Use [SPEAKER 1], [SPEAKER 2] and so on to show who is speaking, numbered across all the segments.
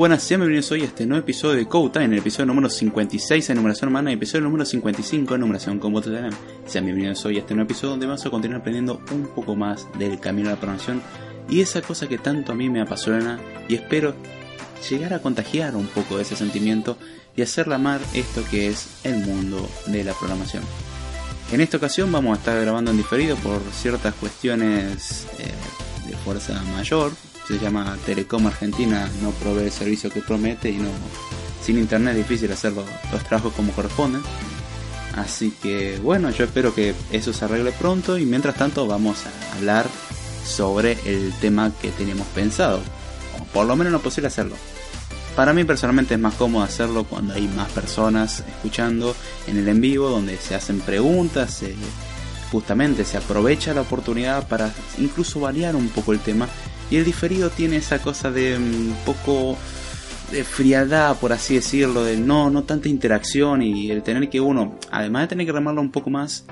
[SPEAKER 1] Buenas, sean bienvenidos hoy a este nuevo episodio de Code Time, el episodio número 56 en numeración humana y episodio número 55 en numeración con Telegram. Sean bienvenidos hoy a este nuevo episodio donde vamos a continuar aprendiendo un poco más del camino a la programación y esa cosa que tanto a mí me apasiona y espero llegar a contagiar un poco de ese sentimiento y hacerla amar esto que es el mundo de la programación. En esta ocasión vamos a estar grabando en diferido por ciertas cuestiones eh, de fuerza mayor, se llama Telecom Argentina, no provee el servicio que promete y no sin internet es difícil hacer los, trabajos como corresponden. Así que bueno, yo espero que eso se arregle pronto y mientras tanto vamos a hablar sobre el tema que teníamos pensado. O por lo menos no posible hacerlo. Para mí personalmente es más cómodo hacerlo cuando hay más personas escuchando en el en vivo, donde se hacen preguntas, justamente se aprovecha la oportunidad para incluso variar un poco el tema y el diferido tiene esa cosa de un mm, poco de frialdad, por así decirlo, de no, no tanta interacción y el tener que uno, además de tener que remarlo un poco más,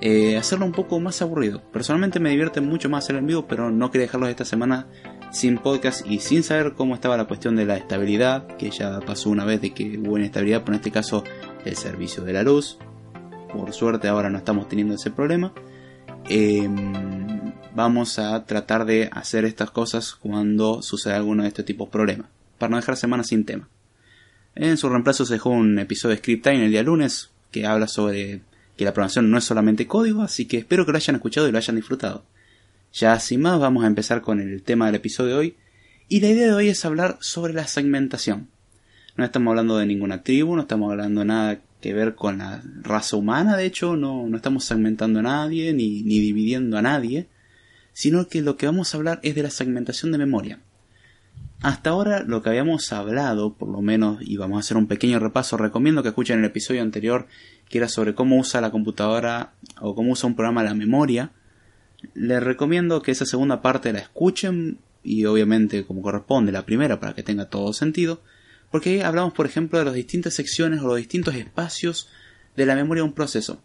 [SPEAKER 1] eh, hacerlo un poco más aburrido. Personalmente me divierte mucho más el en vivo, pero no quería dejarlo esta semana sin podcast y sin saber cómo estaba la cuestión de la estabilidad, que ya pasó una vez de que hubo inestabilidad, pero en este caso el servicio de la luz. Por suerte ahora no estamos teniendo ese problema. Eh, vamos a tratar de hacer estas cosas cuando suceda alguno de estos tipos de problemas, para no dejar semanas sin tema. En su reemplazo se dejó un episodio de Script Time el día lunes que habla sobre que la programación no es solamente código, así que espero que lo hayan escuchado y lo hayan disfrutado. Ya sin más vamos a empezar con el tema del episodio de hoy, y la idea de hoy es hablar sobre la segmentación. No estamos hablando de ninguna tribu, no estamos hablando de nada que ver con la raza humana, de hecho no, no estamos segmentando a nadie ni, ni dividiendo a nadie, sino que lo que vamos a hablar es de la segmentación de memoria. Hasta ahora lo que habíamos hablado, por lo menos, y vamos a hacer un pequeño repaso, recomiendo que escuchen el episodio anterior, que era sobre cómo usa la computadora o cómo usa un programa la memoria. Les recomiendo que esa segunda parte la escuchen y obviamente como corresponde la primera para que tenga todo sentido, porque ahí hablamos por ejemplo de las distintas secciones o los distintos espacios de la memoria de un proceso.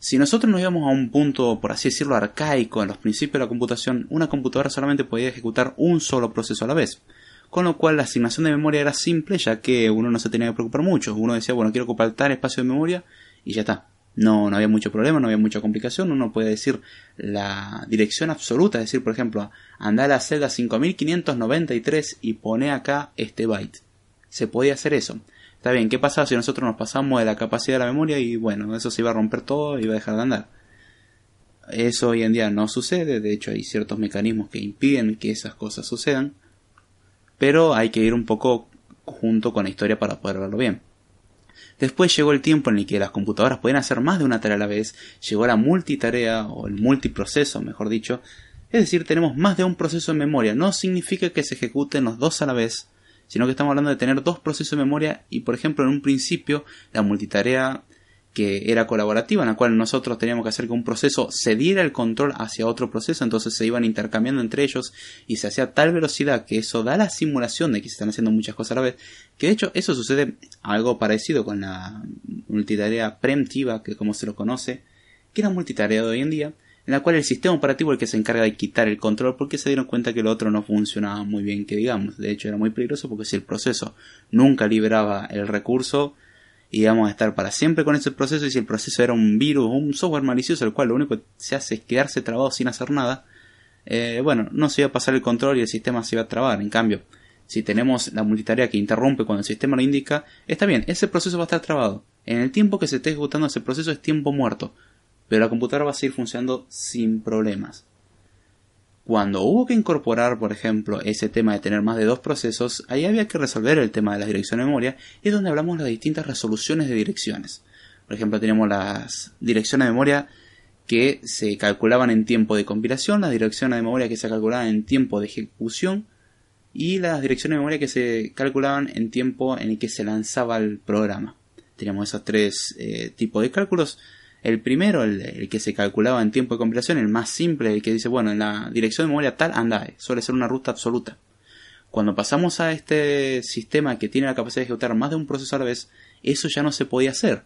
[SPEAKER 1] Si nosotros nos íbamos a un punto, por así decirlo, arcaico en los principios de la computación, una computadora solamente podía ejecutar un solo proceso a la vez. Con lo cual la asignación de memoria era simple ya que uno no se tenía que preocupar mucho. Uno decía, bueno, quiero ocupar tal espacio de memoria y ya está. no, no había mucho problema, no había mucha complicación. Uno puede decir la dirección absoluta, es decir, por ejemplo, anda a la celda 5593 y pone acá este byte. Se podía hacer eso. Está bien, ¿qué pasa si nosotros nos pasamos de la capacidad de la memoria y bueno, eso se iba a romper todo y iba a dejar de andar? Eso hoy en día no sucede, de hecho hay ciertos mecanismos que impiden que esas cosas sucedan, pero hay que ir un poco junto con la historia para poder verlo bien. Después llegó el tiempo en el que las computadoras podían hacer más de una tarea a la vez, llegó la multitarea o el multiproceso, mejor dicho, es decir, tenemos más de un proceso en memoria. No significa que se ejecuten los dos a la vez, sino que estamos hablando de tener dos procesos de memoria y, por ejemplo, en un principio la multitarea que era colaborativa, en la cual nosotros teníamos que hacer que un proceso cediera el control hacia otro proceso, entonces se iban intercambiando entre ellos y se hacía tal velocidad que eso da la simulación de que se están haciendo muchas cosas a la vez, que de hecho eso sucede algo parecido con la multitarea preemptiva, que como se lo conoce, que era multitarea de hoy en día, en la cual el sistema operativo es el que se encarga de quitar el control porque se dieron cuenta que el otro no funcionaba muy bien, que digamos, de hecho era muy peligroso porque si el proceso nunca liberaba el recurso, y vamos a estar para siempre con ese proceso y si el proceso era un virus o un software malicioso el cual lo único que se hace es quedarse trabado sin hacer nada, eh, bueno, no se iba a pasar el control y el sistema se iba a trabar. En cambio, si tenemos la multitarea que interrumpe cuando el sistema lo indica, está bien, ese proceso va a estar trabado. En el tiempo que se esté ejecutando ese proceso es tiempo muerto, pero la computadora va a seguir funcionando sin problemas. Cuando hubo que incorporar, por ejemplo, ese tema de tener más de dos procesos, ahí había que resolver el tema de la dirección de memoria, y es donde hablamos de las distintas resoluciones de direcciones. Por ejemplo, tenemos las direcciones de memoria que se calculaban en tiempo de compilación, las direcciones de memoria que se calculaban en tiempo de ejecución, y las direcciones de memoria que se calculaban en tiempo en el que se lanzaba el programa. Teníamos esos tres eh, tipos de cálculos el primero, el, que se calculaba en tiempo de compilación, el más simple, el que dice, bueno, en la dirección de memoria tal anda, eh, suele ser una ruta absoluta. Cuando pasamos a este sistema que tiene la capacidad de ejecutar más de un proceso a la vez, eso ya no se podía hacer.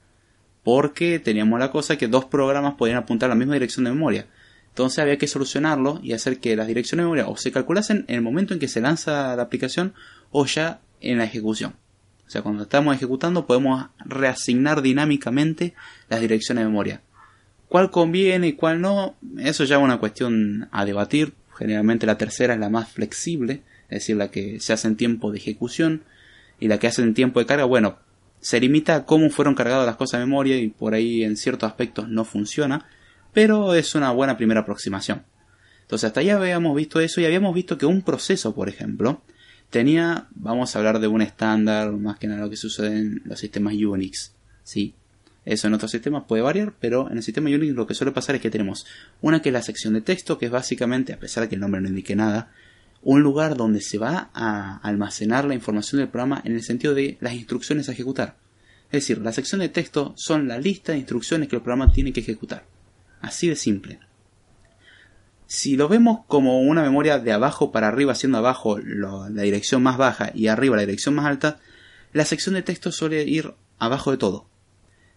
[SPEAKER 1] Porque teníamos la cosa que dos programas podían apuntar a la misma dirección de memoria. Entonces había que solucionarlo y hacer que las direcciones de memoria o se calculasen en el momento en que se lanza la aplicación o ya en la ejecución. O sea, cuando estamos ejecutando podemos reasignar dinámicamente las direcciones de memoria. ¿Cuál conviene y cuál no? Eso ya es una cuestión a debatir. Generalmente la tercera es la más flexible, es decir, la que se hace en tiempo de ejecución y la que hace en tiempo de carga. Bueno, se limita a cómo fueron cargadas las cosas de memoria y por ahí en ciertos aspectos no funciona, pero es una buena primera aproximación. Entonces hasta ya habíamos visto eso y habíamos visto que un proceso, por ejemplo, tenía, vamos a hablar de un estándar, más que nada lo que sucede en los sistemas Unix, ¿sí? Eso en otros sistemas puede variar, pero en el sistema Unix lo que suele pasar es que tenemos una que es la sección de texto, que es básicamente, a pesar de que el nombre no indique nada, un lugar donde se va a almacenar la información del programa en el sentido de las instrucciones a ejecutar. Es decir, la sección de texto son la lista de instrucciones que el programa tiene que ejecutar. Así de simple. Si lo vemos como una memoria de abajo para arriba, siendo abajo la dirección más baja y arriba la dirección más alta, la sección de texto suele ir abajo de todo.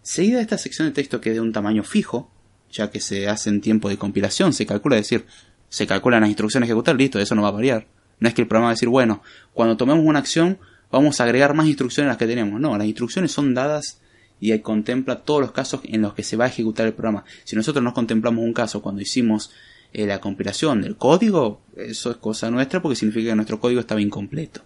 [SPEAKER 1] Seguida de esta sección de texto que es de un tamaño fijo, ya que se hace en tiempo de compilación, se calcula, es decir, se calculan las instrucciones a ejecutar, listo, eso no va a variar. No es que el programa va a decir, bueno, cuando tomemos una acción vamos a agregar más instrucciones a las que tenemos. No, las instrucciones son dadas y contempla todos los casos en los que se va a ejecutar el programa. Si nosotros no contemplamos un caso cuando hicimos eh, la compilación del código, eso es cosa nuestra porque significa que nuestro código estaba incompleto.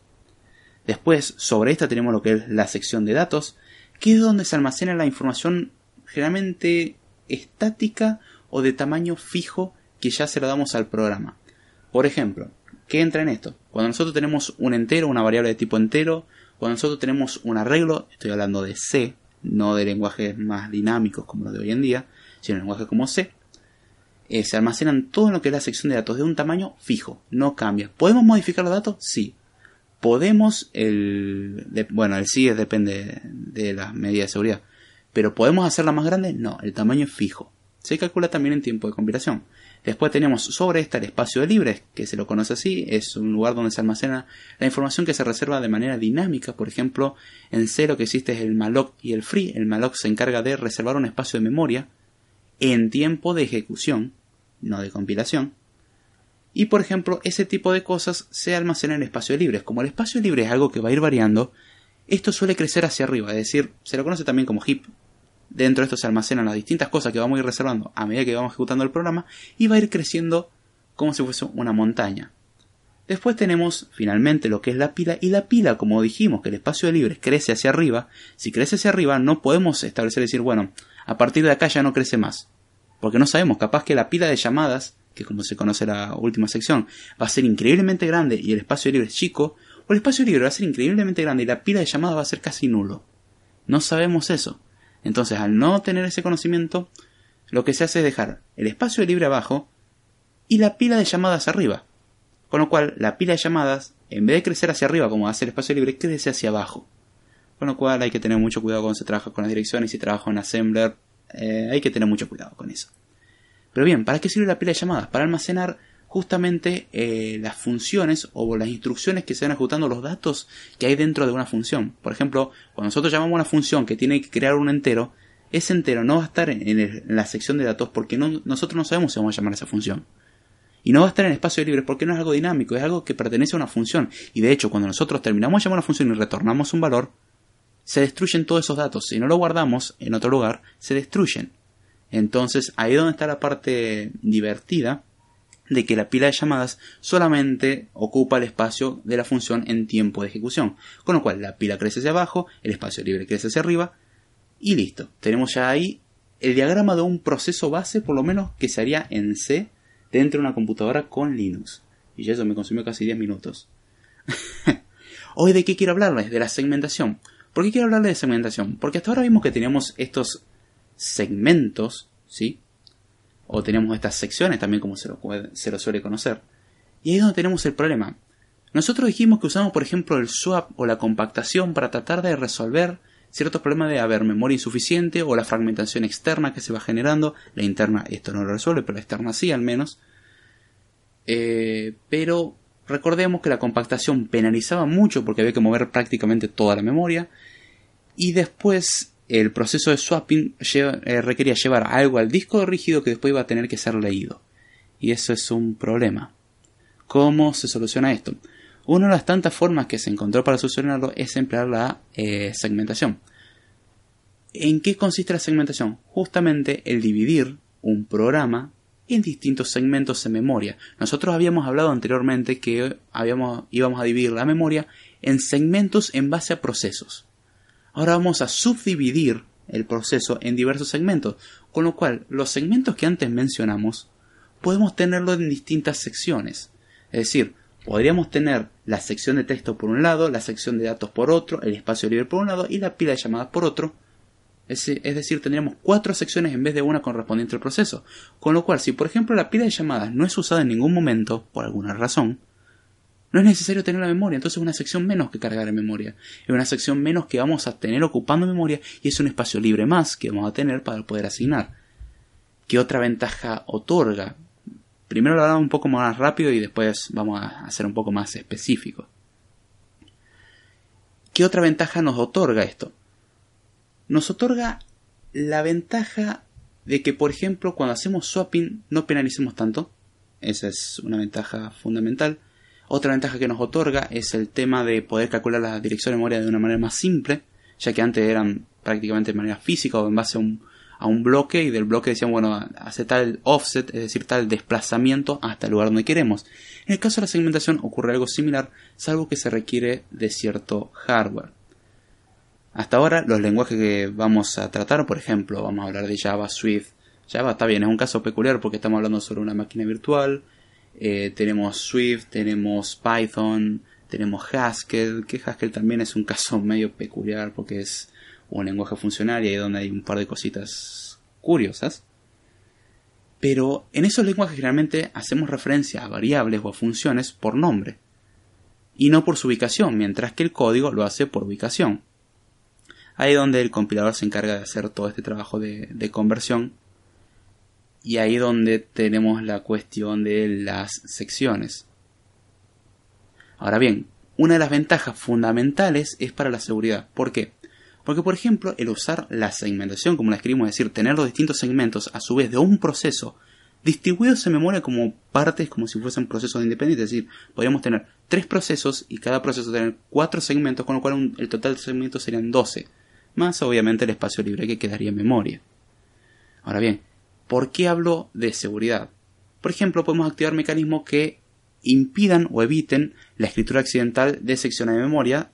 [SPEAKER 1] Después, sobre esta tenemos lo que es la sección de datos, que es donde se almacena la información generalmente estática o de tamaño fijo que ya se la damos al programa. Por ejemplo, ¿qué entra en esto? Cuando nosotros tenemos un entero, una variable de tipo entero, cuando nosotros tenemos un arreglo, estoy hablando de C, no de lenguajes más dinámicos como los de hoy en día, sino lenguajes como C, eh, se almacenan todo lo que es la sección de datos de un tamaño fijo, no cambia. ¿Podemos modificar los datos? Sí. Podemos, el, bueno, el sí depende de las medidas de seguridad, pero ¿podemos hacerla más grande? No, el tamaño es fijo. Se calcula también en tiempo de compilación. Después tenemos sobre esta el espacio de libres, que se lo conoce así, es un lugar donde se almacena la información que se reserva de manera dinámica. Por ejemplo, en C lo que existe es el malloc y el free. El malloc se encarga de reservar un espacio de memoria en tiempo de ejecución no de compilación. Y por ejemplo, ese tipo de cosas se almacenan en espacio libres. Como el espacio libre es algo que va a ir variando, esto suele crecer hacia arriba, es decir, se lo conoce también como heap. Dentro de esto se almacenan las distintas cosas que vamos a ir reservando a medida que vamos ejecutando el programa y va a ir creciendo como si fuese una montaña. Después tenemos finalmente lo que es la pila y la pila, como dijimos que el espacio de libres crece hacia arriba, si crece hacia arriba no podemos establecer decir, bueno, a partir de acá ya no crece más. Porque no sabemos, capaz que la pila de llamadas, que como se conoce la última sección, va a ser increíblemente grande y el espacio libre es chico, o el espacio libre va a ser increíblemente grande y la pila de llamadas va a ser casi nulo. No sabemos eso. Entonces, al no tener ese conocimiento, lo que se hace es dejar el espacio libre abajo y la pila de llamadas arriba. Con lo cual, la pila de llamadas, en vez de crecer hacia arriba como hace el espacio libre, crece hacia abajo. Con lo cual hay que tener mucho cuidado cuando se trabaja con las direcciones si trabaja en Assembler, eh, hay que tener mucho cuidado con eso. Pero bien, ¿para qué sirve la pila de llamadas? Para almacenar justamente eh, las funciones o las instrucciones que se van ejecutando los datos que hay dentro de una función. Por ejemplo, cuando nosotros llamamos a una función que tiene que crear un entero, ese entero no va a estar en, la sección de datos porque nosotros no sabemos si vamos a llamar a esa función. Y no va a estar en espacio libre porque no es algo dinámico, es algo que pertenece a una función. Y de hecho, cuando nosotros terminamos de llamar a una función y retornamos un valor, se destruyen todos esos datos. Si no lo guardamos en otro lugar, se destruyen. Entonces, ahí es donde está la parte divertida de que la pila de llamadas solamente ocupa el espacio de la función en tiempo de ejecución. Con lo cual, la pila crece hacia abajo, el espacio libre crece hacia arriba, y listo. Tenemos ya ahí el diagrama de un proceso base, por lo menos que se haría en C dentro de una computadora con Linux. Y ya eso me consumió casi 10 minutos. Hoy de qué quiero hablarles? De la segmentación. ¿Por qué quiero hablarles de segmentación? Porque hasta ahora vimos que teníamos estos segmentos, ¿sí? O tenemos estas secciones también como se lo, se lo suele conocer. Y ahí es donde tenemos el problema. Nosotros dijimos que usamos, por ejemplo, el swap o la compactación para tratar de resolver ciertos problemas de haber memoria insuficiente o la fragmentación externa que se va generando. La interna esto no lo resuelve, pero la externa sí al menos. Eh, pero recordemos que la compactación penalizaba mucho porque había que mover prácticamente toda la memoria. Y después el proceso de swapping eh, requería llevar algo al disco rígido que después iba a tener que ser leído. Y eso es un problema. ¿Cómo se soluciona esto? Una de las tantas formas que se encontró para solucionarlo es emplear la eh, segmentación. ¿En qué consiste la segmentación? Justamente el dividir un programa en distintos segmentos de memoria. Nosotros habíamos hablado anteriormente que habíamos, íbamos a dividir la memoria en segmentos en base a procesos. Ahora vamos a subdividir el proceso en diversos segmentos, con lo cual los segmentos que antes mencionamos podemos tenerlo en distintas secciones. Es decir, podríamos tener la sección de texto por un lado, la sección de datos por otro, el espacio libre por un lado y la pila de llamadas por otro. Es, decir, tendríamos cuatro secciones en vez de una correspondiente al proceso. Con lo cual, si por ejemplo la pila de llamadas no es usada en ningún momento, por alguna razón, no es necesario tener la memoria, entonces es una sección menos que cargar en memoria. Es una sección menos que vamos a tener ocupando memoria y es un espacio libre más que vamos a tener para poder asignar. ¿Qué otra ventaja otorga? Primero lo hablamos un poco más rápido y después vamos a hacer un poco más específico. ¿Qué otra ventaja nos otorga esto? Nos otorga la ventaja de que, por ejemplo, cuando hacemos swapping no penalicemos tanto. Esa es una ventaja fundamental. Otra ventaja que nos otorga es el tema de poder calcular la dirección de memoria de una manera más simple, ya que antes eran prácticamente de manera física o en base a un, a un bloque y del bloque decían, bueno, hace tal offset, es decir, tal desplazamiento hasta el lugar donde queremos. En el caso de la segmentación ocurre algo similar, salvo que se requiere de cierto hardware. Hasta ahora los lenguajes que vamos a tratar, por ejemplo, vamos a hablar de Java, Swift. Java está bien, es un caso peculiar porque estamos hablando sobre una máquina virtual. Eh, tenemos Swift, tenemos Python, tenemos Haskell, que Haskell también es un caso medio peculiar porque es un lenguaje funcional y ahí donde hay un par de cositas curiosas. Pero en esos lenguajes generalmente hacemos referencia a variables o a funciones por nombre y no por su ubicación, mientras que el código lo hace por ubicación. Ahí donde el compilador se encarga de hacer todo este trabajo de, de conversión y ahí donde tenemos la cuestión de las secciones. Ahora bien, una de las ventajas fundamentales es para la seguridad. ¿Por qué? Porque, por ejemplo, el usar la segmentación, como la escribimos, es decir, tener los distintos segmentos a su vez de un proceso distribuidos en memoria como partes, como si fuesen procesos independientes. Es decir, podríamos tener tres procesos y cada proceso tener cuatro segmentos, con lo cual el total de segmentos serían 12. Más obviamente el espacio libre que quedaría en memoria. Ahora bien, ¿por qué hablo de seguridad? Por ejemplo, podemos activar mecanismos que impidan o eviten la escritura accidental de secciones de memoria.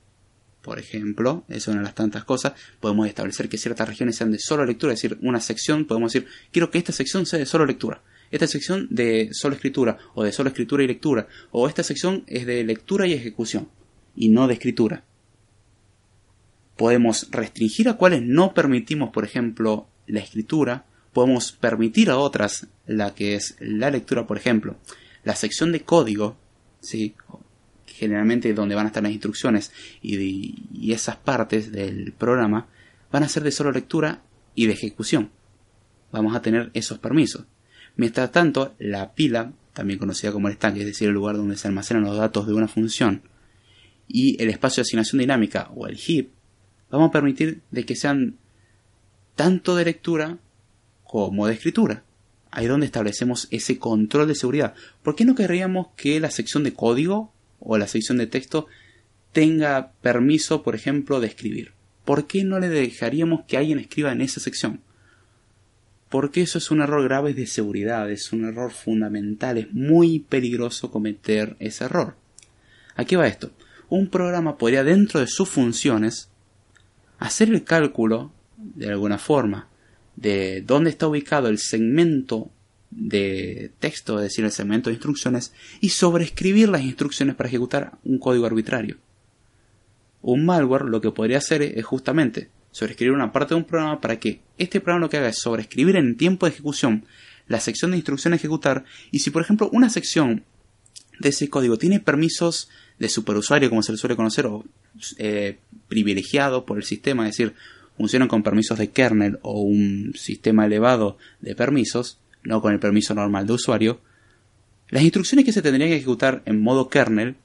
[SPEAKER 1] Por ejemplo, es una de las tantas cosas. Podemos establecer que ciertas regiones sean de solo lectura, es decir, una sección, podemos decir, quiero que esta sección sea de solo lectura. Esta sección de solo escritura, o de solo escritura y lectura, o esta sección es de lectura y ejecución, y no de escritura. Podemos restringir a cuáles no permitimos, por ejemplo, la escritura, podemos permitir a otras la que es la lectura, por ejemplo la sección de código, ¿sí? generalmente donde van a estar las instrucciones y, esas partes del programa, van a ser de solo lectura y de ejecución. Vamos a tener esos permisos. Mientras tanto, la pila, también conocida como el estanque, es decir, el lugar donde se almacenan los datos de una función, y el espacio de asignación dinámica o el heap, vamos a permitir de que sean tanto de lectura como de escritura ahí es donde establecemos ese control de seguridad. ¿Por qué no querríamos que la sección de código o la sección de texto tenga permiso, por ejemplo, de escribir? ¿Por qué no le dejaríamos que alguien escriba en esa sección? Porque eso es un error grave de seguridad, es un error fundamental, es muy peligroso cometer ese error. Aquí va esto. Un programa podría dentro de sus funciones hacer el cálculo de alguna forma de dónde está ubicado el segmento de texto, es decir, el segmento de instrucciones, y sobreescribir las instrucciones para ejecutar un código arbitrario. Un malware lo que podría hacer es justamente sobreescribir una parte de un programa para que este programa lo que haga es sobreescribir en tiempo de ejecución la sección de instrucciones a ejecutar y si por ejemplo una sección de ese código tiene permisos de superusuario como se le suele conocer o eh, privilegiado por el sistema, es decir, funcionan con permisos de kernel o un sistema elevado de permisos, no con el permiso normal de usuario, las instrucciones que se tendrían que ejecutar en modo kernel,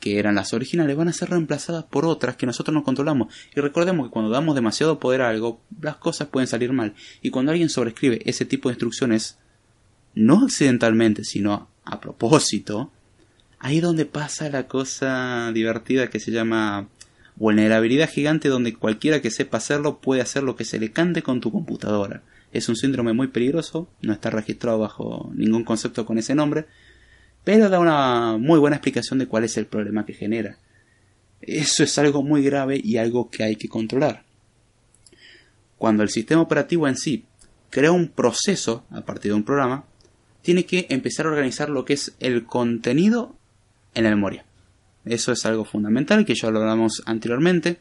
[SPEAKER 1] que eran las originales, van a ser reemplazadas por otras que nosotros no controlamos. Y recordemos que cuando damos demasiado poder a algo, las cosas pueden salir mal. Y cuando alguien sobrescribe ese tipo de instrucciones, no accidentalmente, sino a propósito, ahí donde pasa la cosa divertida que se llama vulnerabilidad gigante donde cualquiera que sepa hacerlo puede hacer lo que se le cante con tu computadora. Es un síndrome muy peligroso, no está registrado bajo ningún concepto con ese nombre, pero da una muy buena explicación de cuál es el problema que genera. Eso es algo muy grave y algo que hay que controlar. Cuando el sistema operativo en sí crea un proceso a partir de un programa, tiene que empezar a organizar lo que es el contenido en la memoria. Eso es algo fundamental que ya lo hablamos anteriormente.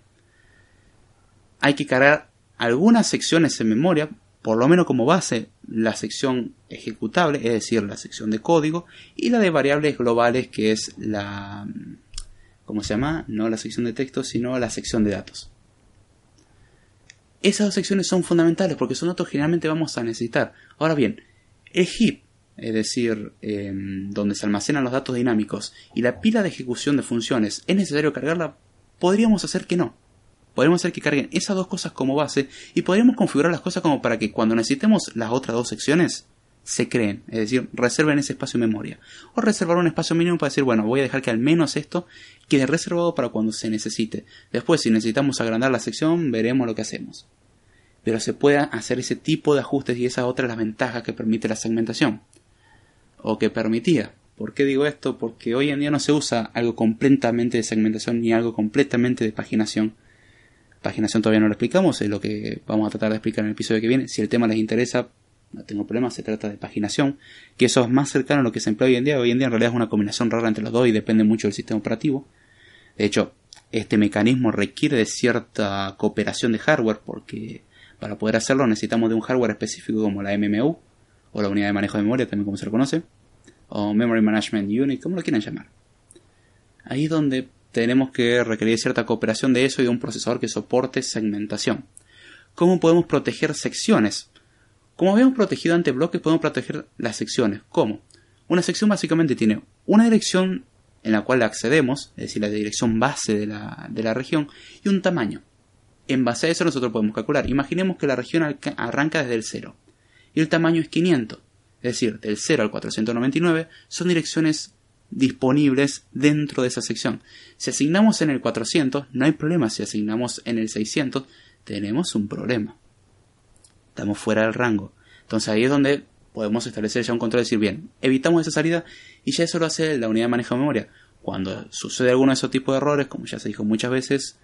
[SPEAKER 1] Hay que cargar algunas secciones en memoria, por lo menos como base la sección ejecutable, es decir, la sección de código, y la de variables globales, que es la... ¿Cómo se llama? No la sección de texto, sino la sección de datos. Esas dos secciones son fundamentales porque son datos que generalmente vamos a necesitar. Ahora bien, el heap es decir, em, donde se almacenan los datos dinámicos, y la pila de ejecución de funciones, ¿es necesario cargarla? Podríamos hacer que no. Podríamos hacer que carguen esas dos cosas como base y podríamos configurar las cosas como para que cuando necesitemos las otras dos secciones se creen, es decir, reserven ese espacio en memoria. O reservar un espacio mínimo para decir, bueno, voy a dejar que al menos esto quede reservado para cuando se necesite. Después, si necesitamos agrandar la sección, veremos lo que hacemos. Pero se puede hacer ese tipo de ajustes y esa otra es la ventaja que permite la segmentación o que permitía. ¿Por qué digo esto? Porque hoy en día no se usa algo completamente de segmentación ni algo completamente de paginación. Paginación todavía no lo explicamos, es lo que vamos a tratar de explicar en el episodio que viene. Si el tema les interesa, no tengo problema, se trata de paginación, que eso es más cercano a lo que se emplea hoy en día. Hoy en día en realidad es una combinación rara entre los dos y depende mucho del sistema operativo. De hecho, este mecanismo requiere de cierta cooperación de hardware porque para poder hacerlo necesitamos de un hardware específico como la MMU, o la unidad de manejo de memoria, también como se lo conoce, o Memory Management Unit, como lo quieran llamar. Ahí es donde tenemos que requerir cierta cooperación de eso y de un procesador que soporte segmentación. ¿Cómo podemos proteger secciones? Como habíamos protegido ante bloques, podemos proteger las secciones. ¿Cómo? Una sección básicamente tiene una dirección en la cual accedemos, es decir, la dirección base de la, de la región, y un tamaño. En base a eso nosotros podemos calcular. Imaginemos que la región arranca desde el 0 y el tamaño es 500. Es decir, del 0 al 499 son direcciones disponibles dentro de esa sección. Si asignamos en el 400, no hay problema. Si asignamos en el 600, tenemos un problema. Estamos fuera del rango. Entonces ahí es donde podemos establecer ya un control y decir, bien, evitamos esa salida y ya eso lo hace la unidad de manejo de memoria. Cuando sucede alguno de esos tipos de errores, como ya se dijo muchas veces,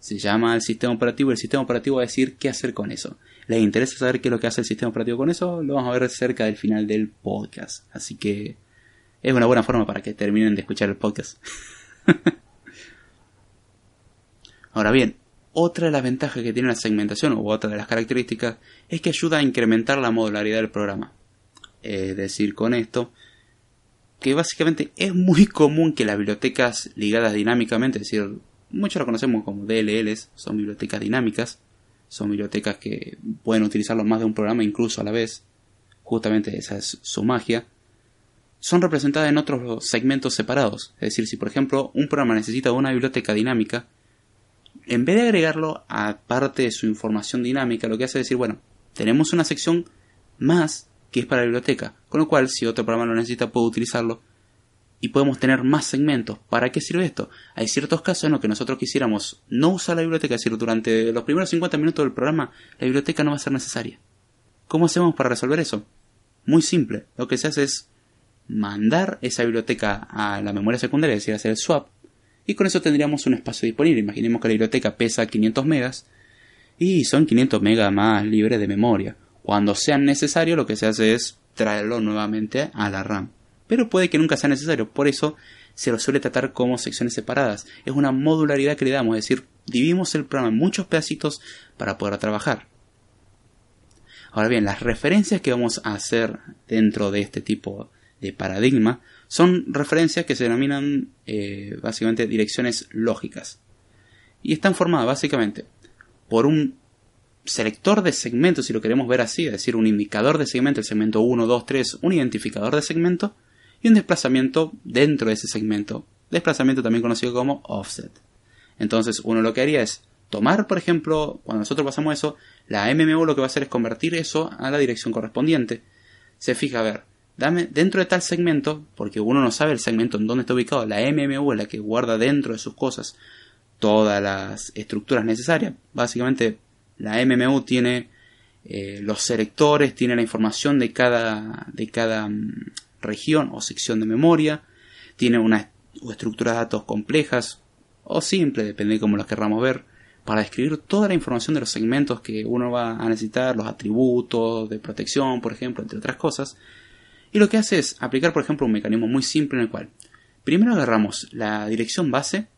[SPEAKER 1] se llama al sistema operativo y el sistema operativo va a decir qué hacer con eso. ¿Les interesa saber qué es lo que hace el sistema operativo con eso? Lo vamos a ver cerca del final del podcast. Así que es una buena forma para que terminen de escuchar el podcast. Ahora bien, otra de las ventajas que tiene la segmentación u otra de las características es que ayuda a incrementar la modularidad del programa. Es decir, con esto, que básicamente es muy común que las bibliotecas ligadas dinámicamente, es decir, muchos lo conocemos como DLLs, son bibliotecas dinámicas, son bibliotecas que pueden utilizarlo más de un programa incluso a la vez, justamente esa es su magia, son representadas en otros segmentos separados. Es decir, si por ejemplo un programa necesita una biblioteca dinámica, en vez de agregarlo a parte de su información dinámica, lo que hace es decir, bueno, tenemos una sección más que es para la biblioteca, con lo cual si otro programa lo necesita puedo utilizarlo y podemos tener más segmentos. ¿Para qué sirve esto? Hay ciertos casos en los que nosotros quisiéramos no usar la biblioteca, es decir, durante los primeros 50 minutos del programa la biblioteca no va a ser necesaria. ¿Cómo hacemos para resolver eso? Muy simple. Lo que se hace es mandar esa biblioteca a la memoria secundaria, es decir, hacer el swap, y con eso tendríamos un espacio disponible. Imaginemos que la biblioteca pesa 500 megas y son 500 megas más libres de memoria. Cuando sea necesario, lo que se hace es traerlo nuevamente a la RAM pero puede que nunca sea necesario. Por eso se lo suele tratar como secciones separadas. Es una modularidad que le damos, es decir, dividimos el programa en muchos pedacitos para poder trabajar. Ahora bien, las referencias que vamos a hacer dentro de este tipo de paradigma son referencias que se denominan eh, básicamente direcciones lógicas. Y están formadas básicamente por un selector de segmentos, si lo queremos ver así, es decir, un indicador de segmento, el segmento 1, 2, 3, un identificador de segmento, y un desplazamiento dentro de ese segmento, desplazamiento también conocido como offset. Entonces uno lo que haría es tomar, por ejemplo, cuando nosotros pasamos eso, la MMU lo que va a hacer es convertir eso a la dirección correspondiente. Se fija, a ver, dame dentro de tal segmento, porque uno no sabe el segmento en dónde está ubicado, la MMU es la que guarda dentro de sus cosas todas las estructuras necesarias. Básicamente la MMU tiene eh, los selectores, tiene la información de cada, de cada mm, región o sección de memoria, tiene una estructura de datos complejas o simple, depende de cómo las querramos ver, para describir toda la información de los segmentos que uno va a necesitar, los atributos de protección, por ejemplo, entre otras cosas. Y lo que hace es aplicar, por ejemplo, un mecanismo muy simple en el cual primero agarramos la dirección base,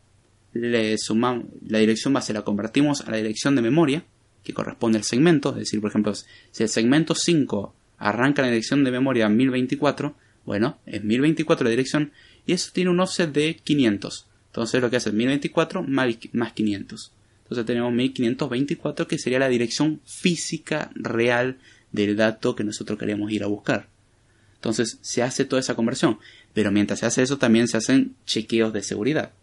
[SPEAKER 1] le sumamos la dirección base la convertimos a la dirección de memoria que corresponde al segmento, es decir, por ejemplo, si el segmento 5 arranca la dirección de memoria 1024, bueno, es 1024 la dirección y eso tiene un offset de 500. Entonces lo que hace es 1024 más 500. Entonces tenemos 1524 que sería la dirección física real del dato que nosotros queremos ir a buscar. Entonces se hace toda esa conversión. Pero mientras se hace eso también se hacen chequeos de seguridad.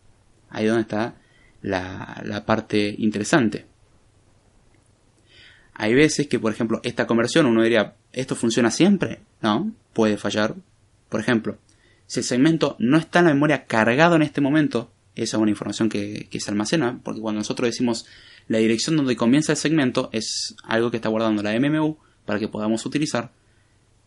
[SPEAKER 1] Ahí donde está la, la parte interesante. Hay veces que, por ejemplo, esta conversión uno diría, ¿esto funciona siempre? No, puede fallar, por ejemplo, si el segmento no está en la memoria cargado en este momento, esa es una información que, se almacena, porque cuando nosotros decimos la dirección donde comienza el segmento es algo que está guardando la MMU para que podamos utilizar.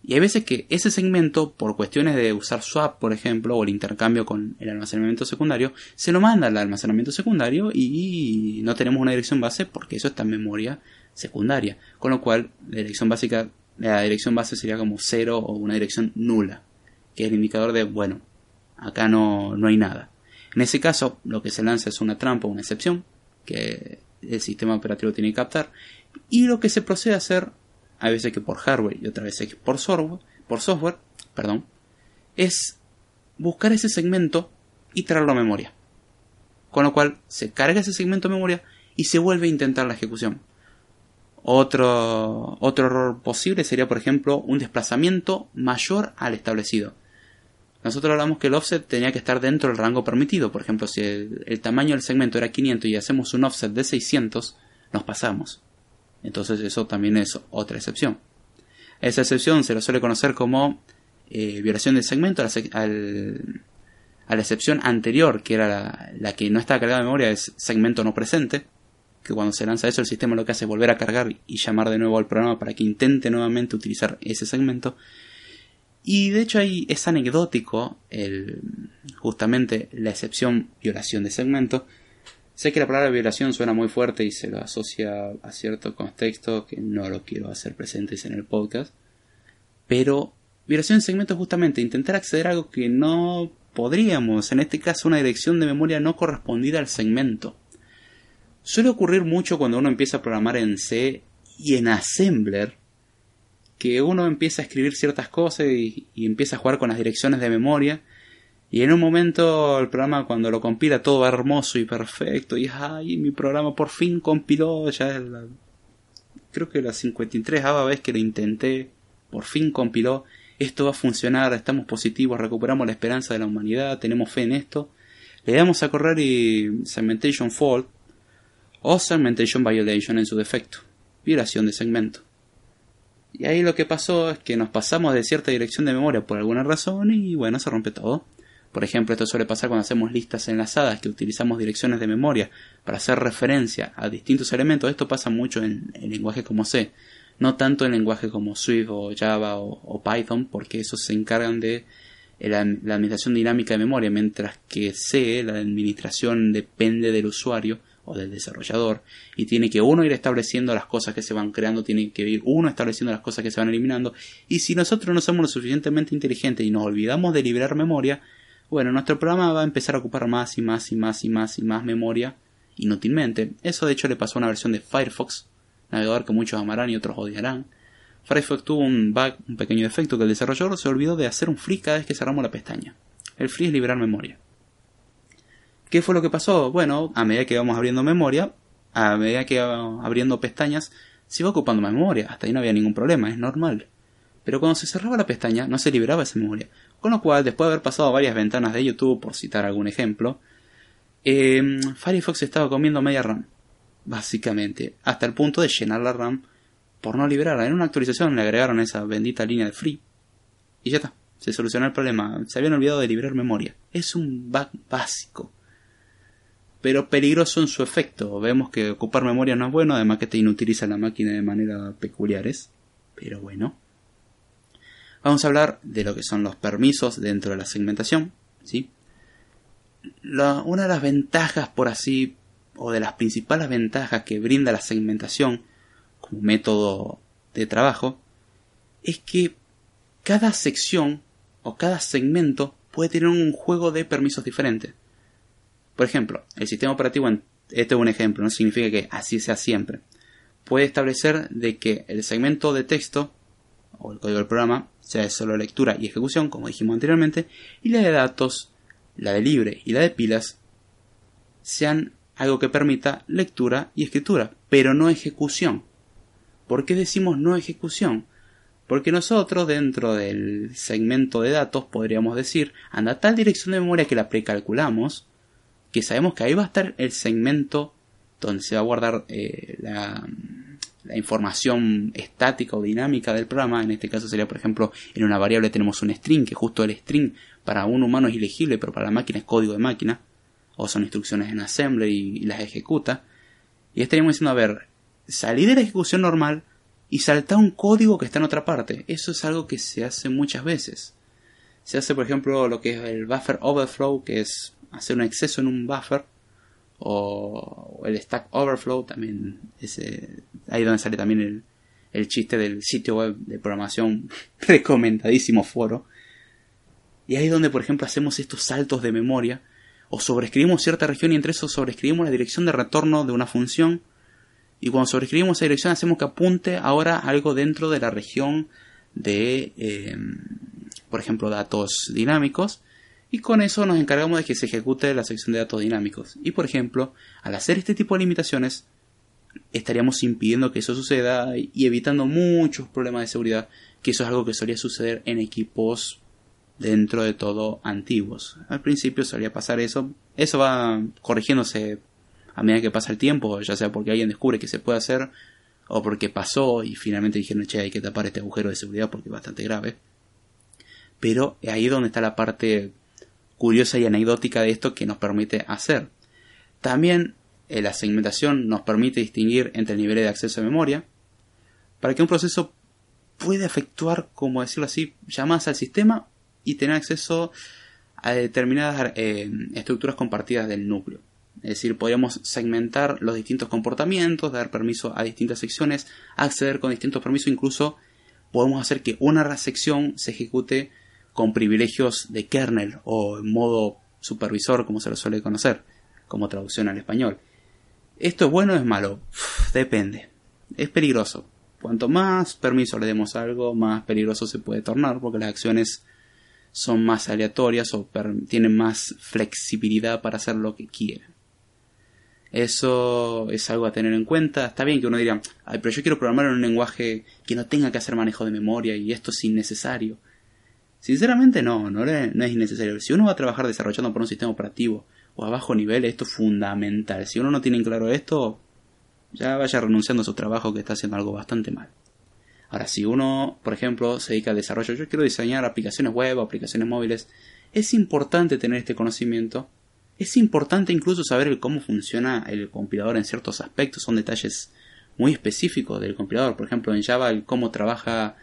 [SPEAKER 1] Y hay veces que ese segmento, por cuestiones de usar swap, por ejemplo, o el intercambio con el almacenamiento secundario, se lo manda al almacenamiento secundario y no tenemos una dirección base porque eso está en memoria secundaria. Con lo cual, la dirección básica, la dirección base sería como cero o una dirección nula que es el indicador de, bueno, acá no, no hay nada. En ese caso, lo que se lanza es una trampa una excepción que el sistema operativo tiene que captar. Y lo que se procede a hacer, a veces que por hardware y otra vez que por software, por software, perdón, es buscar ese segmento y traerlo a memoria. Con lo cual se carga ese segmento a memoria y se vuelve a intentar la ejecución. Otro, otro error posible sería, por ejemplo, un desplazamiento mayor al establecido nosotros hablamos que el offset tenía que estar dentro del rango permitido. Por ejemplo, si el, tamaño del segmento era 500 y hacemos un offset de 600, nos pasamos. Entonces eso también es otra excepción. Esa excepción se lo suele conocer como eh, violación del segmento a la excepción anterior, que era la que no estaba cargada de memoria, es segmento no presente, que cuando se lanza eso el sistema lo que hace es volver a cargar y llamar de nuevo al programa para que intente nuevamente utilizar ese segmento. Y de hecho ahí es anecdótico el, justamente la excepción violación de segmento. Sé que la palabra violación suena muy fuerte y se lo asocia a cierto contexto que no lo quiero hacer presentes en el podcast. Pero violación de segmento es justamente intentar acceder a algo que no podríamos, en este caso una dirección de memoria no correspondida al segmento. Suele ocurrir mucho cuando uno empieza a programar en C y en Assembler, que uno empieza a escribir ciertas cosas y, empieza a jugar con las direcciones de memoria, y en un momento el programa cuando lo compila todo va hermoso y perfecto, y ay, mi programa por fin compiló, ya es la, creo que la 53 vez que lo intenté, por fin compiló, esto va a funcionar, estamos positivos, recuperamos la esperanza de la humanidad, tenemos fe en esto, le damos a correr y Segmentation Fault, o Segmentation Violation en su defecto, violación de segmento. Y ahí lo que pasó es que nos pasamos de cierta dirección de memoria por alguna razón y bueno, se rompe todo. Por ejemplo, esto suele pasar cuando hacemos listas enlazadas que utilizamos direcciones de memoria para hacer referencia a distintos elementos. Esto pasa mucho en, el lenguaje como C, no tanto en lenguaje como Swift o Java o, Python, porque esos se encargan de la, la, administración dinámica de memoria, mientras que C, la administración depende del usuario o del desarrollador y tiene que uno ir estableciendo las cosas que se van creando, tiene que ir uno estableciendo las cosas que se van eliminando y si nosotros no somos lo suficientemente inteligentes y nos olvidamos de liberar memoria, bueno, nuestro programa va a empezar a ocupar más y más y más y más y más memoria inútilmente. Eso de hecho le pasó a una versión de Firefox, navegador que muchos amarán y otros odiarán. Firefox tuvo un bug, un pequeño defecto que el desarrollador se olvidó de hacer un free cada vez que cerramos la pestaña. El free es liberar memoria. ¿Qué fue lo que pasó? Bueno, a medida que íbamos abriendo memoria, a medida que íbamos abriendo pestañas, se iba ocupando más memoria. Hasta ahí no había ningún problema, es normal. Pero cuando se cerraba la pestaña, no se liberaba esa memoria. Con lo cual, después de haber pasado varias ventanas de YouTube, por citar algún ejemplo, eh, Firefox estaba comiendo media RAM. Básicamente. Hasta el punto de llenar la RAM por no liberarla. En una actualización le agregaron esa bendita línea de free. Y ya está. Se solucionó el problema. Se habían olvidado de liberar memoria. Es un bug básico pero peligroso en su efecto. Vemos que ocupar memoria no es bueno, además que te inutiliza la máquina de manera peculiares, pero bueno. Vamos a hablar de lo que son los permisos dentro de la segmentación, ¿sí? una de las ventajas, por así, o de las principales ventajas que brinda la segmentación como método de trabajo, es que cada sección o cada segmento puede tener un juego de permisos diferentes. Por ejemplo, el sistema operativo, este es un ejemplo, no significa que así sea siempre, puede establecer de que el segmento de texto o el código del programa sea de solo lectura y ejecución, como dijimos anteriormente, y la de datos, la de libre y la de pilas sean algo que permita lectura y escritura, pero no ejecución. ¿Por qué decimos no ejecución? Porque nosotros dentro del segmento de datos podríamos decir, anda tal dirección de memoria que la precalculamos, que sabemos que ahí va a estar el segmento donde se va a guardar eh, la, información estática o dinámica del programa. En este caso sería, por ejemplo, en una variable tenemos un string, que justo el string para un humano es ilegible, pero para la máquina es código de máquina, o son instrucciones en assembly y, las ejecuta. Y estaríamos diciendo, a ver, salí de la ejecución normal y salta un código que está en otra parte. Eso es algo que se hace muchas veces. Se hace, por ejemplo, lo que es el buffer overflow, que es hacer un exceso en un buffer o el Stack Overflow también ese, ahí donde sale también el, el chiste del sitio web de programación recomendadísimo foro. Y ahí donde por ejemplo hacemos estos saltos de memoria o sobreescribimos cierta región y entre eso sobreescribimos la dirección de retorno de una función. Y cuando sobreescribimos esa dirección hacemos que apunte ahora algo dentro de la región de eh, por ejemplo datos dinámicos y con eso nos encargamos de que se ejecute la sección de datos dinámicos. Y por ejemplo, al hacer este tipo de limitaciones, estaríamos impidiendo que eso suceda y evitando muchos problemas de seguridad, que eso es algo que solía suceder en equipos dentro de todo antiguos. Al principio solía pasar eso, eso va corrigiéndose a medida que pasa el tiempo, ya sea porque alguien descubre que se puede hacer o porque pasó y finalmente dijeron, che, hay que tapar este agujero de seguridad porque es bastante grave. Pero ahí es donde está la parte curiosa y anecdótica de esto que nos permite hacer. También eh, la segmentación nos permite distinguir entre niveles de acceso a memoria para que un proceso pueda efectuar, como decirlo así, llamadas al sistema y tener acceso a determinadas eh, estructuras compartidas del núcleo. Es decir, podríamos segmentar los distintos comportamientos, dar permiso a distintas secciones, acceder con distintos permisos, incluso podemos hacer que una sección se ejecute con privilegios de kernel o en modo supervisor, como se lo suele conocer, como traducción al español. ¿Esto es bueno o es malo? depende. Es peligroso. Cuanto más permiso le demos a algo, más peligroso se puede tornar, porque las acciones son más aleatorias o tienen más flexibilidad para hacer lo que quieren. Eso es algo a tener en cuenta. Está bien que uno diría, Ay, pero yo quiero programar en un lenguaje que no tenga que hacer manejo de memoria y esto es innecesario. Sinceramente no, no, no es innecesario. Si uno va a trabajar desarrollando por un sistema operativo o a bajo nivel, esto es fundamental. Si uno no tiene en claro esto, ya vaya renunciando a su trabajo que está haciendo algo bastante mal. Ahora, si uno, por ejemplo, se dedica al desarrollo, yo quiero diseñar aplicaciones web aplicaciones móviles, es importante tener este conocimiento es importante incluso saber cómo funciona el compilador en ciertos aspectos, son detalles muy específicos del compilador. Por ejemplo, en Java, cómo trabaja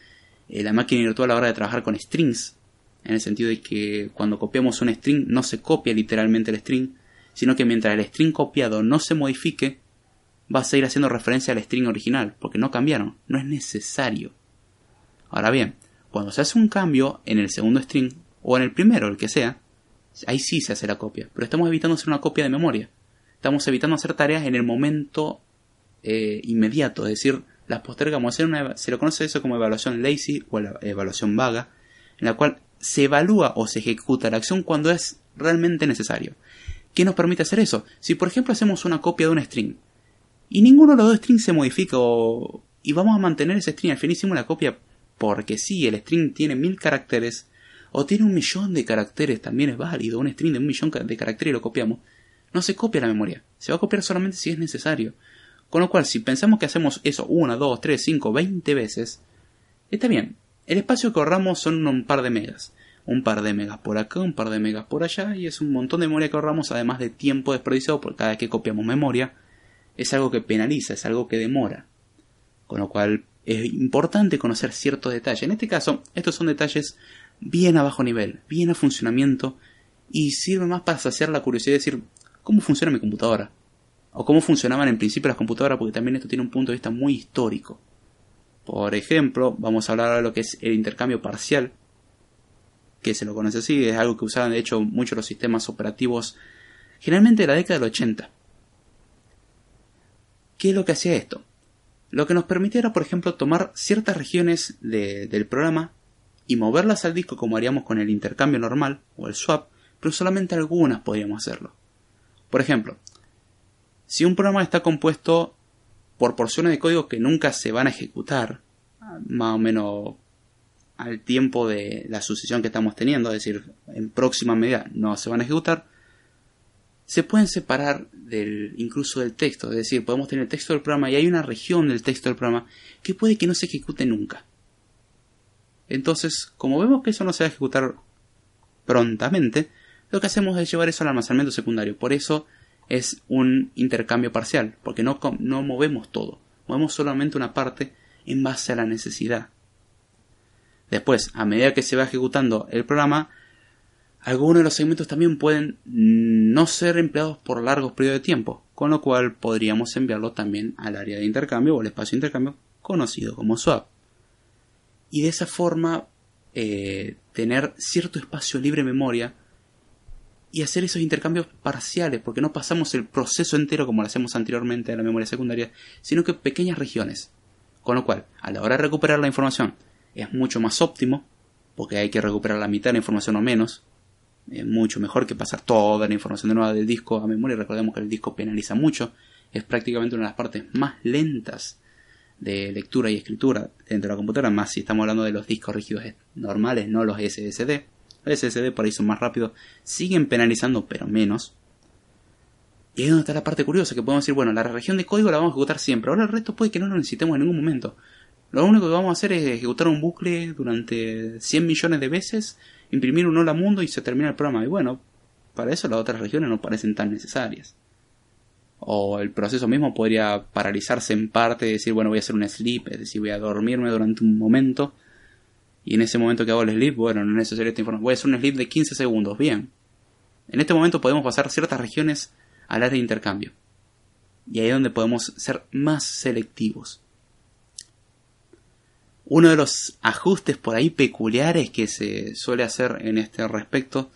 [SPEAKER 1] eh, la máquina virtual a la hora de trabajar con strings, en el sentido de que cuando copiamos un string no se copia literalmente el string, sino que mientras el string copiado no se modifique, va a seguir haciendo referencia al string original, porque no cambiaron, no es necesario. Ahora bien, cuando se hace un cambio en el segundo string, o en el primero, el que sea, ahí sí se hace la copia, pero estamos evitando hacer una copia de memoria. Estamos evitando hacer tareas en el momento eh, inmediato, es decir, las postergamos. Hacer una, se lo conoce eso como evaluación lazy o evaluación vaga, en la cual se evalúa o se ejecuta la acción cuando es realmente necesario. ¿Qué nos permite hacer eso? Si por ejemplo hacemos una copia de un string y ninguno de los dos strings se modifica y vamos a mantener ese string, al fin hicimos la copia porque sí, el string tiene mil caracteres o tiene un millón de caracteres, también es válido, un string de un millón de caracteres y lo copiamos, no se copia la memoria, se va a copiar solamente si es necesario. Con lo cual, si pensamos que hacemos eso una, dos, tres, cinco, veinte veces, está bien, el espacio que ahorramos son un par de megas. Un par de megas por acá, un par de megas por allá, y es un montón de memoria que ahorramos, además de tiempo desperdiciado por cada vez que copiamos memoria. Es algo que penaliza, es algo que demora. Con lo cual, es importante conocer ciertos detalles. En este caso, estos son detalles bien a bajo nivel, bien a funcionamiento, y sirve más para saciar la curiosidad de decir, ¿cómo funciona mi computadora? O cómo funcionaban en principio las computadoras, porque también esto tiene un punto de vista muy histórico. Por ejemplo, vamos a hablar de lo que es el intercambio parcial, que se lo conoce así, es algo que usaban de hecho muchos los sistemas operativos, generalmente de la década del 80. ¿Qué es lo que hacía esto? Lo que nos permitía era, por ejemplo, tomar ciertas regiones del programa y moverlas al disco como haríamos con el intercambio normal o el swap, pero solamente algunas podríamos hacerlo. Por ejemplo, si un programa está compuesto por porciones de código que nunca se van a ejecutar, más o menos al tiempo de la sucesión que estamos teniendo, es decir, en próxima medida no se van a ejecutar, se pueden separar del, incluso del texto, es decir, podemos tener el texto del programa y hay una región del texto del programa que puede que no se ejecute nunca. Entonces, como vemos que eso no se va a ejecutar prontamente, lo que hacemos es llevar eso al almacenamiento secundario. Por eso es un intercambio parcial, porque no, no movemos todo, movemos solamente una parte en base a la necesidad. Después, a medida que se va ejecutando el programa, algunos de los segmentos también pueden no ser empleados por largos periodos de tiempo, con lo cual podríamos enviarlo también al área de intercambio o al espacio de intercambio conocido como swap y de esa forma eh, tener cierto espacio libre de memoria y hacer esos intercambios parciales, porque no pasamos el proceso entero como lo hacemos anteriormente a la memoria secundaria, sino que pequeñas regiones. Con lo cual, a la hora de recuperar la información, es mucho más óptimo, porque hay que recuperar la mitad de la información o menos. Es mucho mejor que pasar toda la información de nuevo del disco a memoria. Recordemos que el disco penaliza mucho. Es prácticamente una de las partes más lentas de lectura y escritura dentro de la computadora, más si estamos hablando de los discos rígidos normales, no los SSD. SSD ahí son más rápidos, siguen penalizando, pero menos. Y ahí es donde está la parte curiosa, que podemos decir, bueno, la región de código la vamos a ejecutar siempre, ahora el resto puede que no lo necesitemos en ningún momento. Lo único que vamos a hacer es ejecutar un bucle durante 100 millones de veces imprimir un hola mundo y se termina el programa. Y bueno, para eso las otras regiones no parecen tan necesarias. O el proceso mismo podría paralizarse en parte decir, bueno, voy a hacer un sleep, es decir, voy a dormirme durante un momento. Y en ese momento que hago el sleep, bueno, no es necesario esta información. Voy a hacer un sleep de 15 segundos, bien. En este momento podemos pasar ciertas regiones al área de intercambio. Y ahí es donde podemos ser más selectivos. Uno de los ajustes por ahí peculiares que se suele hacer en este respecto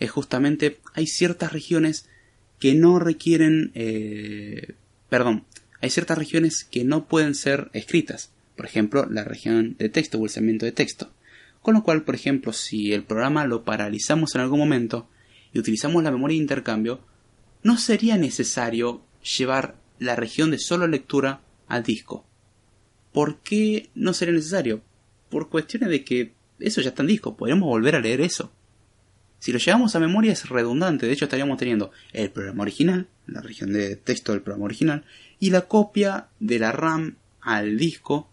[SPEAKER 1] es justamente hay ciertas regiones que no requieren, eh, perdón, hay ciertas regiones que no pueden ser escritas. Por ejemplo, la región de texto o el segmento de texto. Con lo cual, por ejemplo, si el programa lo paralizamos en algún momento y utilizamos la memoria de intercambio, no sería necesario llevar la región de solo lectura al disco. ¿Por qué no sería necesario? Por cuestiones de que eso ya está en disco, podríamos volver a leer eso. Si lo llevamos a memoria es redundante, de hecho estaríamos teniendo el programa original, la región de texto del programa original, y la copia de la RAM al disco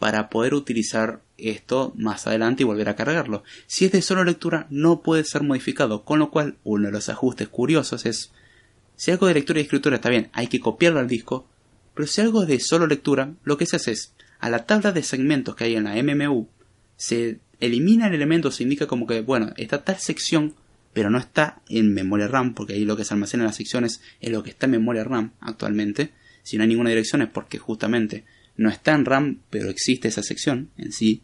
[SPEAKER 1] para poder utilizar esto más adelante y volver a cargarlo. Si es de solo lectura no puede ser modificado, con lo cual uno de los ajustes curiosos es si algo de lectura y escritura está bien, hay que copiarlo al disco, pero si algo es de solo lectura, lo que se hace es a la tabla de segmentos que hay en la MMU se elimina el elemento, se indica como que, bueno, está tal sección, pero no está en memoria RAM, porque ahí lo que se almacena en las secciones es lo que está en memoria RAM actualmente. Si no hay ninguna dirección es porque justamente no está en RAM, pero existe esa sección en sí.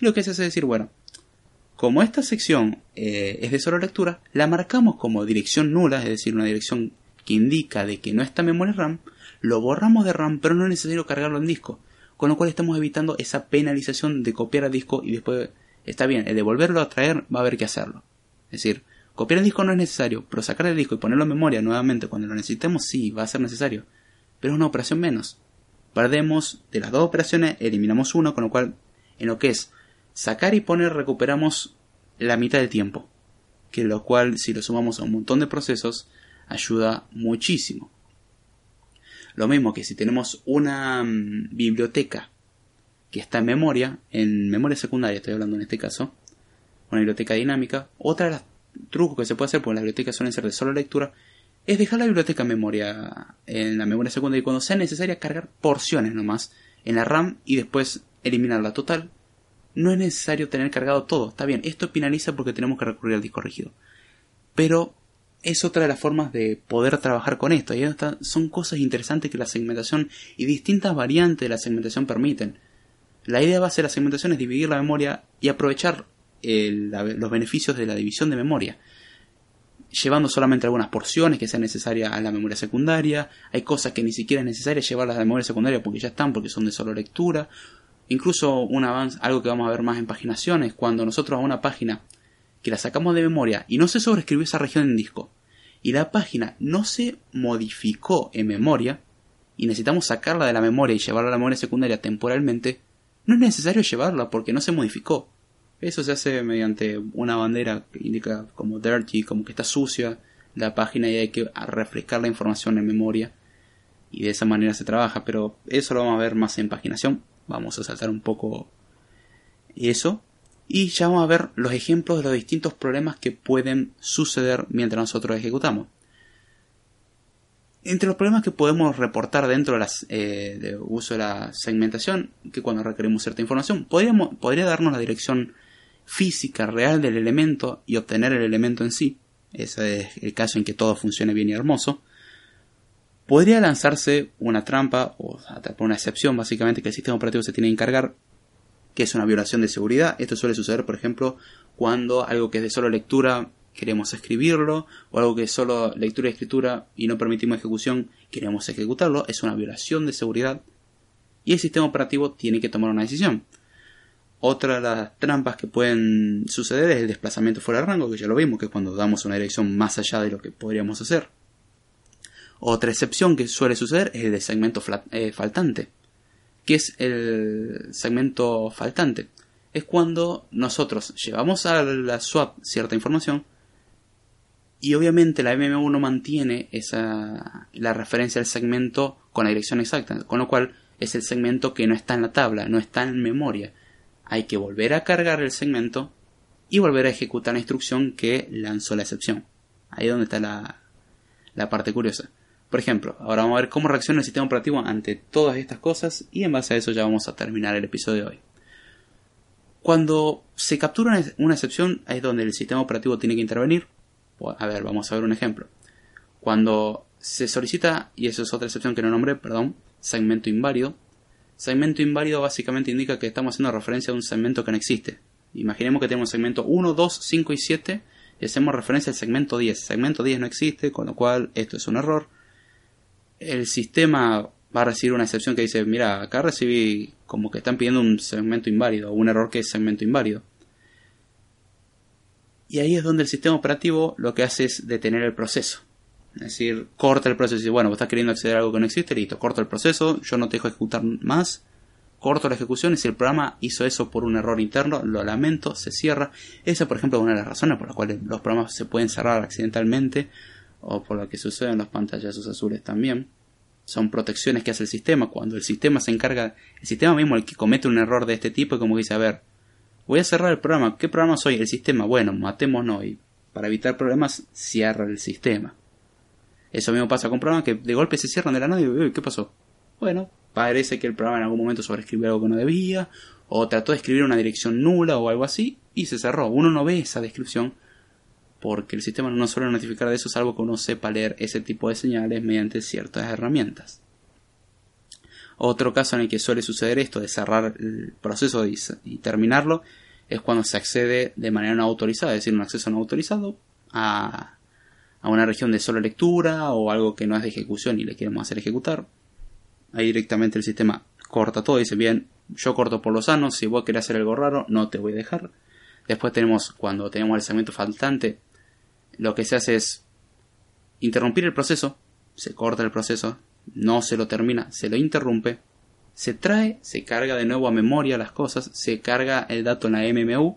[SPEAKER 1] Y lo que se hace es decir, bueno, como esta sección eh, es de solo lectura, la marcamos como dirección nula, es decir, una dirección que indica de que no está en memoria RAM, lo borramos de RAM, pero no es necesario cargarlo en disco. Con lo cual estamos evitando esa penalización de copiar al disco y después está bien, el devolverlo a traer va a haber que hacerlo. Es decir, copiar el disco no es necesario, pero sacar el disco y ponerlo en memoria nuevamente cuando lo necesitemos sí, va a ser necesario. Pero es una operación menos. Perdemos de las dos operaciones, eliminamos uno, con lo cual en lo que es sacar y poner recuperamos la mitad del tiempo. Que lo cual si lo sumamos a un montón de procesos ayuda muchísimo. Lo mismo que si tenemos una mm, biblioteca que está en memoria, en memoria secundaria estoy hablando en este caso, una biblioteca dinámica, otra de los trucos que se puede hacer, porque las bibliotecas suelen ser de solo lectura, es dejar la biblioteca en memoria, en la memoria secundaria y cuando sea necesaria cargar porciones nomás en la RAM y después eliminarla total. No es necesario tener cargado todo, está bien, esto penaliza porque tenemos que recurrir al disco rígido. Pero es otra de las formas de poder trabajar con esto. Y son cosas interesantes que la segmentación y distintas variantes de la segmentación permiten. La idea base de la segmentación es dividir la memoria y aprovechar los beneficios de la división de memoria. Llevando solamente algunas porciones que sean necesarias a la memoria secundaria. Hay cosas que ni siquiera es necesario llevarlas a la memoria secundaria porque ya están, porque son de solo lectura. Incluso un avance, algo que vamos a ver más en paginaciones, cuando nosotros a una página que la sacamos de memoria y no se sobreescribió esa región en disco, y la página no se modificó en memoria, y necesitamos sacarla de la memoria y llevarla a la memoria secundaria temporalmente, no es necesario llevarla porque no se modificó. Eso se hace mediante una bandera que indica como dirty, como que está sucia la página y hay que refrescar la información en memoria. Y de esa manera se trabaja, pero eso lo vamos a ver más en paginación. Vamos a saltar un poco eso. Y ya vamos a ver los ejemplos de los distintos problemas que pueden suceder mientras nosotros ejecutamos. Entre los problemas que podemos reportar dentro de eh, uso de la segmentación, que cuando requerimos cierta información, podríamos, podría darnos la dirección física real del elemento y obtener el elemento en sí. Ese es el caso en que todo funcione bien y hermoso. Podría lanzarse una trampa o atrapar una excepción, básicamente, que el sistema operativo se tiene que encargar, que es una violación de seguridad. Esto suele suceder, por ejemplo, cuando algo que es de solo lectura queremos escribirlo, o algo que es solo lectura y escritura y no permitimos ejecución, queremos ejecutarlo, es una violación de seguridad y el sistema operativo tiene que tomar una decisión. Otra de las trampas que pueden suceder es el desplazamiento fuera de rango, que ya lo vimos, que es cuando damos una dirección más allá de lo que podríamos hacer. Otra excepción que suele suceder es el de segmento eh, faltante. ¿Qué es el segmento faltante? Es cuando nosotros llevamos a la swap cierta información, y obviamente la MMU no mantiene esa, la referencia al segmento con la dirección exacta, con lo cual es el segmento que no está en la tabla, no está en memoria. Hay que volver a cargar el segmento y volver a ejecutar la instrucción que lanzó la excepción. Ahí es donde está la, la parte curiosa. Por ejemplo, ahora vamos a ver cómo reacciona el sistema operativo ante todas estas cosas y en base a eso ya vamos a terminar el episodio de hoy. Cuando se captura una excepción es donde el sistema operativo tiene que intervenir. A ver, vamos a ver un ejemplo. Cuando se solicita, y eso es otra excepción que no nombré, perdón, segmento inválido. Segmento inválido básicamente indica que estamos haciendo referencia a un segmento que no existe. Imaginemos que tenemos segmento 1, 2, 5 y 7 y hacemos referencia al segmento 10. Segmento 10 no existe, con lo cual esto es un error. El sistema va a recibir una excepción que dice, mira, acá recibí como que están pidiendo un segmento inválido, o un error que es segmento inválido. Y ahí es donde el sistema operativo lo que hace es detener el proceso. Es decir, corta el proceso y bueno, vos estás queriendo acceder a algo que no existe, listo, corto el proceso, yo no te dejo ejecutar más, corto la ejecución y si el programa hizo eso por un error interno, lo lamento, se cierra. Esa, por ejemplo, es una de las razones por las cuales los programas se pueden cerrar accidentalmente o por lo que sucede en los pantallazos azules también. Son protecciones que hace el sistema. Cuando el sistema se encarga, el sistema mismo el que comete un error de este tipo y como dice, a ver, voy a cerrar el programa. ¿Qué programa soy? El sistema. Bueno, matémonos y para evitar problemas cierra el sistema. Eso mismo pasa con programas que de golpe se cierran de la nada y ¿qué pasó? Bueno, parece que el programa en algún momento sobreescribió algo que no debía, o trató de escribir una dirección nula o algo así, y se cerró. Uno no ve esa descripción porque el sistema no suele notificar de eso salvo que uno sepa leer ese tipo de señales mediante ciertas herramientas. Otro caso en el que suele suceder esto de cerrar el proceso y terminarlo es cuando se accede de manera no autorizada, es decir, un acceso no autorizado a a una región de solo lectura o algo que no es de ejecución y le queremos hacer ejecutar. Ahí directamente el sistema corta todo y dice, bien, yo corto por lo sano, si vos querés hacer algo raro, no te voy a dejar. Después tenemos, cuando tenemos el segmento faltante, lo que se hace es interrumpir el proceso, se corta el proceso, no se lo termina, se lo interrumpe, se trae, se carga de nuevo a memoria las cosas, se carga el dato en la MMU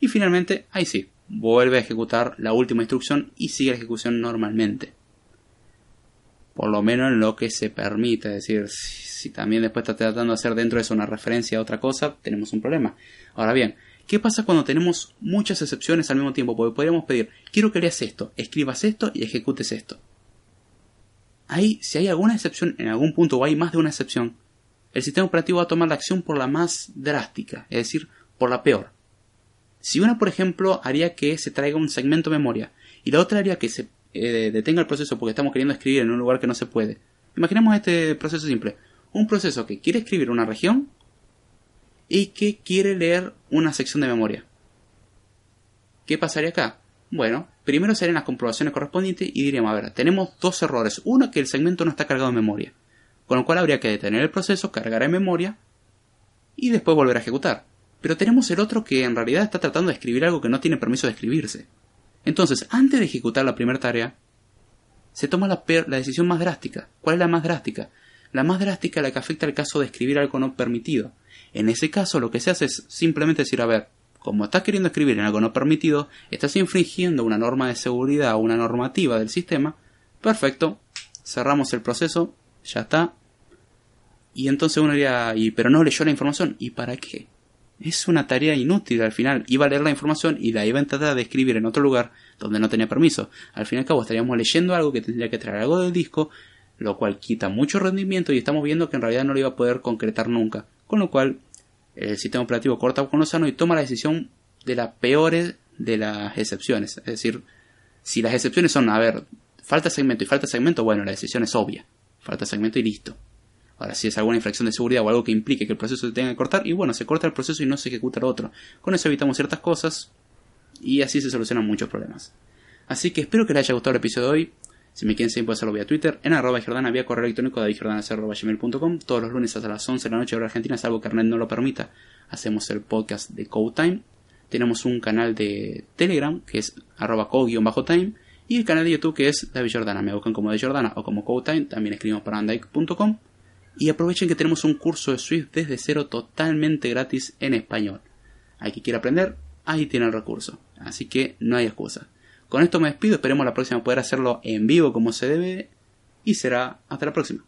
[SPEAKER 1] y finalmente, ahí sí, vuelve a ejecutar la última instrucción y sigue la ejecución normalmente. Por lo menos en lo que se permite, es decir, si, también después está tratando de hacer dentro de eso una referencia a otra cosa, tenemos un problema. Ahora bien, ¿qué pasa cuando tenemos muchas excepciones al mismo tiempo? Porque podríamos pedir, quiero que leas esto, escribas esto y ejecutes esto. Ahí, si hay alguna excepción en algún punto o hay más de una excepción, el sistema operativo va a tomar la acción por la más drástica, es decir, por la peor. Si una, por ejemplo, haría que se traiga un segmento memoria y la otra haría que se eh, detenga el proceso porque estamos queriendo escribir en un lugar que no se puede. Imaginemos este proceso simple. Un proceso que quiere escribir una región y que quiere leer una sección de memoria. ¿Qué pasaría acá? Bueno, primero serían las comprobaciones correspondientes y diríamos, a ver, tenemos dos errores. Uno, que el segmento no está cargado en memoria. Con lo cual habría que detener el proceso, cargar en memoria y después volver a ejecutar. Pero tenemos el otro que en realidad está tratando de escribir algo que no tiene permiso de escribirse. Entonces, antes de ejecutar la primera tarea, se toma la, la decisión más drástica. ¿Cuál es la más drástica? La más drástica la que afecta al caso de escribir algo no permitido. En ese caso, lo que se hace es simplemente decir, a ver, como estás queriendo escribir en algo no permitido, estás infringiendo una norma de seguridad o una normativa del sistema, perfecto, cerramos el proceso, ya está. Y entonces uno diría, y, pero no leyó la información, ¿y para qué? Es una tarea inútil al final. Iba a leer la información y la iba a tratar de escribir en otro lugar donde no tenía permiso. Al fin y al cabo estaríamos leyendo algo que tendría que traer algo del disco, lo cual quita mucho rendimiento y estamos viendo que en realidad no lo iba a poder concretar nunca. Con lo cual el sistema operativo corta con lo sano y toma la decisión de las peores de las excepciones. Es decir, si las excepciones son, a ver, falta segmento y falta segmento, bueno, la decisión es obvia. Falta segmento y listo. Ahora, si es alguna infracción de seguridad o algo que implique que el proceso se tenga que cortar, y bueno, se corta el proceso y no se ejecuta el otro. Con eso evitamos ciertas cosas y así se solucionan muchos problemas. Así que espero que les haya gustado el episodio de hoy. Si me quieren seguir, pueden hacerlo vía Twitter, en arroba jordana, vía correo electrónico davidjordana.com, todos los lunes hasta las 11 de la noche hora argentina, salvo que Arnet no lo permita. Hacemos el podcast de Code Time. Tenemos un canal de Telegram, que es arroba code-time, y el canal de YouTube, que es David Jordana. Me buscan como de Jordana o como Code Time, también escribimos para andike.com. Y aprovechen que tenemos un curso de Swift desde cero totalmente gratis en español. Hay que quiera aprender, ahí tiene el recurso. Así que no hay excusa. Con esto me despido, esperemos la próxima poder hacerlo en vivo como se debe. Y será hasta la próxima.